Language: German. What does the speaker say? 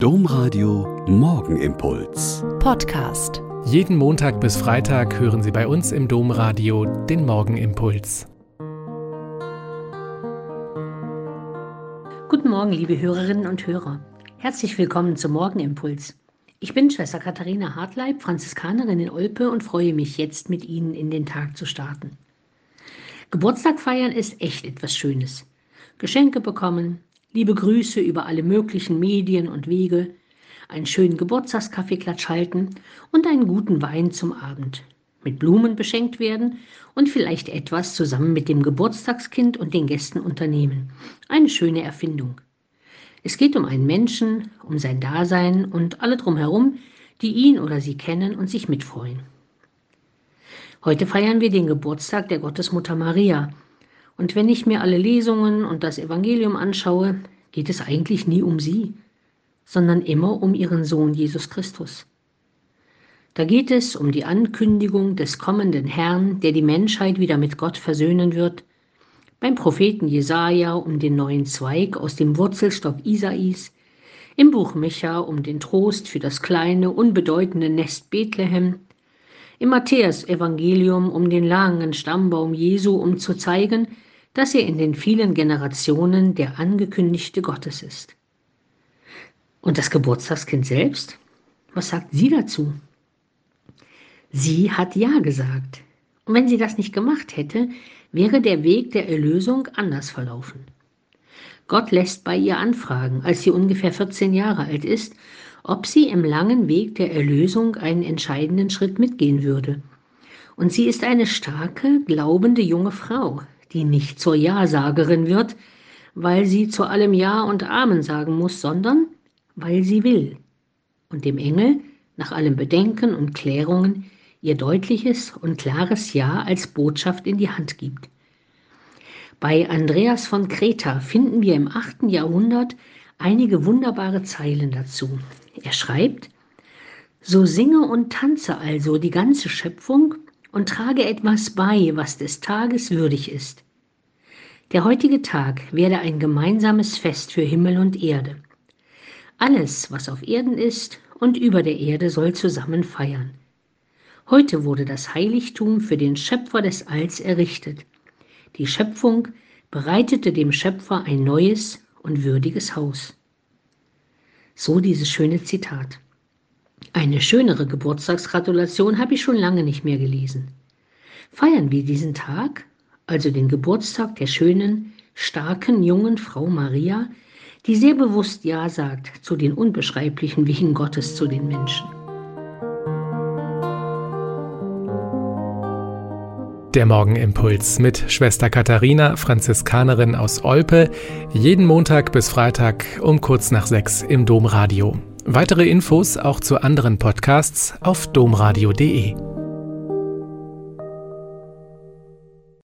Domradio Morgenimpuls. Podcast. Jeden Montag bis Freitag hören Sie bei uns im Domradio den Morgenimpuls. Guten Morgen, liebe Hörerinnen und Hörer. Herzlich willkommen zum Morgenimpuls. Ich bin Schwester Katharina Hartleib, Franziskanerin in Olpe und freue mich jetzt mit Ihnen in den Tag zu starten. Geburtstag feiern ist echt etwas Schönes. Geschenke bekommen, liebe Grüße über alle möglichen Medien und Wege, einen schönen Geburtstagskaffeeklatsch halten und einen guten Wein zum Abend, mit Blumen beschenkt werden und vielleicht etwas zusammen mit dem Geburtstagskind und den Gästen unternehmen. Eine schöne Erfindung. Es geht um einen Menschen, um sein Dasein und alle drumherum, die ihn oder sie kennen und sich mitfreuen. Heute feiern wir den Geburtstag der Gottesmutter Maria, und wenn ich mir alle Lesungen und das Evangelium anschaue, geht es eigentlich nie um sie, sondern immer um ihren Sohn Jesus Christus. Da geht es um die Ankündigung des kommenden Herrn, der die Menschheit wieder mit Gott versöhnen wird, beim Propheten Jesaja um den neuen Zweig aus dem Wurzelstock Isais, im Buch Micha um den Trost für das kleine, unbedeutende Nest Bethlehem, im Matthäus-Evangelium um den langen Stammbaum Jesu, um zu zeigen, dass er in den vielen Generationen der angekündigte Gottes ist. Und das Geburtstagskind selbst? Was sagt sie dazu? Sie hat Ja gesagt. Und wenn sie das nicht gemacht hätte, wäre der Weg der Erlösung anders verlaufen. Gott lässt bei ihr anfragen, als sie ungefähr 14 Jahre alt ist, ob sie im langen Weg der Erlösung einen entscheidenden Schritt mitgehen würde. Und sie ist eine starke, glaubende junge Frau, die nicht zur Ja-Sagerin wird, weil sie zu allem Ja und Amen sagen muss, sondern weil sie will und dem Engel nach allem Bedenken und Klärungen ihr deutliches und klares Ja als Botschaft in die Hand gibt. Bei Andreas von Kreta finden wir im 8. Jahrhundert einige wunderbare Zeilen dazu. Er schreibt, So singe und tanze also die ganze Schöpfung und trage etwas bei, was des Tages würdig ist. Der heutige Tag werde ein gemeinsames Fest für Himmel und Erde. Alles, was auf Erden ist und über der Erde, soll zusammen feiern. Heute wurde das Heiligtum für den Schöpfer des Alls errichtet. Die Schöpfung bereitete dem Schöpfer ein neues und würdiges Haus. So dieses schöne Zitat. Eine schönere Geburtstagsgratulation habe ich schon lange nicht mehr gelesen. Feiern wir diesen Tag, also den Geburtstag der schönen, starken jungen Frau Maria, die sehr bewusst Ja sagt zu den unbeschreiblichen Wegen Gottes zu den Menschen. Der Morgenimpuls mit Schwester Katharina, Franziskanerin aus Olpe, jeden Montag bis Freitag um kurz nach sechs im Domradio. Weitere Infos auch zu anderen Podcasts auf domradio.de.